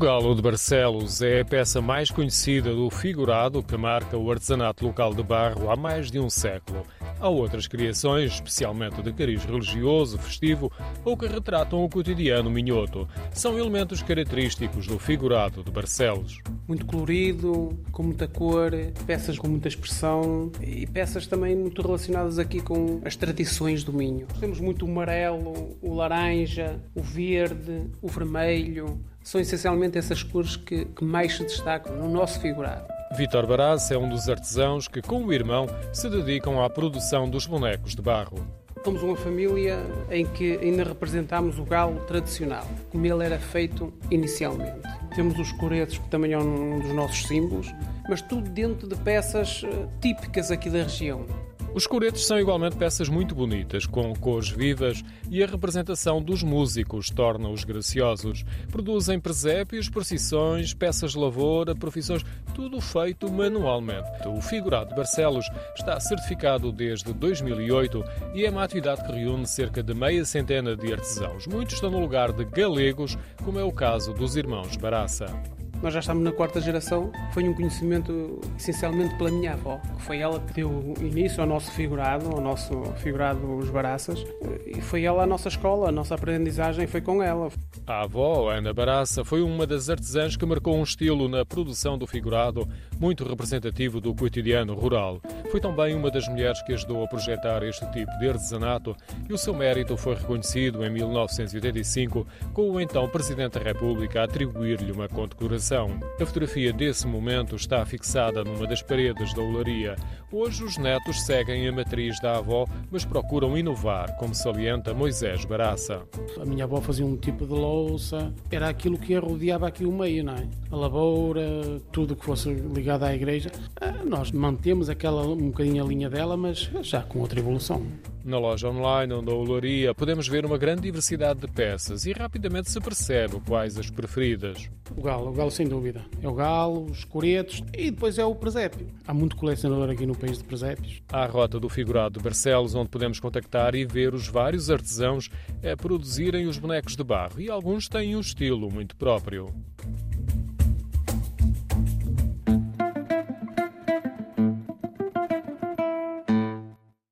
Galo de Barcelos é a peça mais conhecida do figurado que marca o artesanato local de barro há mais de um século. Há outras criações, especialmente de cariz religioso, festivo ou que retratam o cotidiano minhoto. São elementos característicos do figurado de Barcelos. Muito colorido, com muita cor, peças com muita expressão e peças também muito relacionadas aqui com as tradições do Minho. Temos muito o amarelo, o laranja, o verde, o vermelho. São essencialmente essas cores que, que mais se destacam no nosso figurado. Vítor Baraz é um dos artesãos que, com o irmão, se dedicam à produção dos bonecos de barro. Somos uma família em que ainda representamos o galo tradicional, como ele era feito inicialmente. Temos os coretos, que também é um dos nossos símbolos, mas tudo dentro de peças eh, típicas aqui da região. Os coretos são igualmente peças muito bonitas, com cores vivas e a representação dos músicos torna-os graciosos. Produzem presépios, procissões, peças de lavoura, profissões, tudo feito manualmente. O figurado de Barcelos está certificado desde 2008 e é uma atividade que reúne cerca de meia centena de artesãos. Muitos estão no lugar de galegos, como é o caso dos irmãos Baraça. Nós já estamos na quarta geração. Foi um conhecimento essencialmente pela minha avó, que foi ela que deu início ao nosso figurado, ao nosso figurado Os Baraças. E foi ela a nossa escola, a nossa aprendizagem foi com ela. A avó, Ana Baraça, foi uma das artesãs que marcou um estilo na produção do figurado muito representativo do cotidiano rural. Foi também uma das mulheres que ajudou a projetar este tipo de artesanato e o seu mérito foi reconhecido em 1985 com o então Presidente da República a atribuir-lhe uma condecoração. A fotografia desse momento está fixada numa das paredes da olaria. Hoje os netos seguem a matriz da avó, mas procuram inovar, como salienta Moisés Baraça. A minha avó fazia um tipo de louça, era aquilo que rodeava aqui o meio, não é? A lavoura, tudo que fosse ligado à igreja. Ah, nós mantemos aquela um bocadinho a linha dela, mas já com outra evolução. Na loja online onde a olaria podemos ver uma grande diversidade de peças e rapidamente se percebe quais as preferidas. O galo, o galo sem dúvida. É o galo, os coretos e depois é o presépio. Há muito colecionador aqui no país de presépios. Há a rota do figurado de Barcelos onde podemos contactar e ver os vários artesãos a produzirem os bonecos de barro e alguns têm um estilo muito próprio.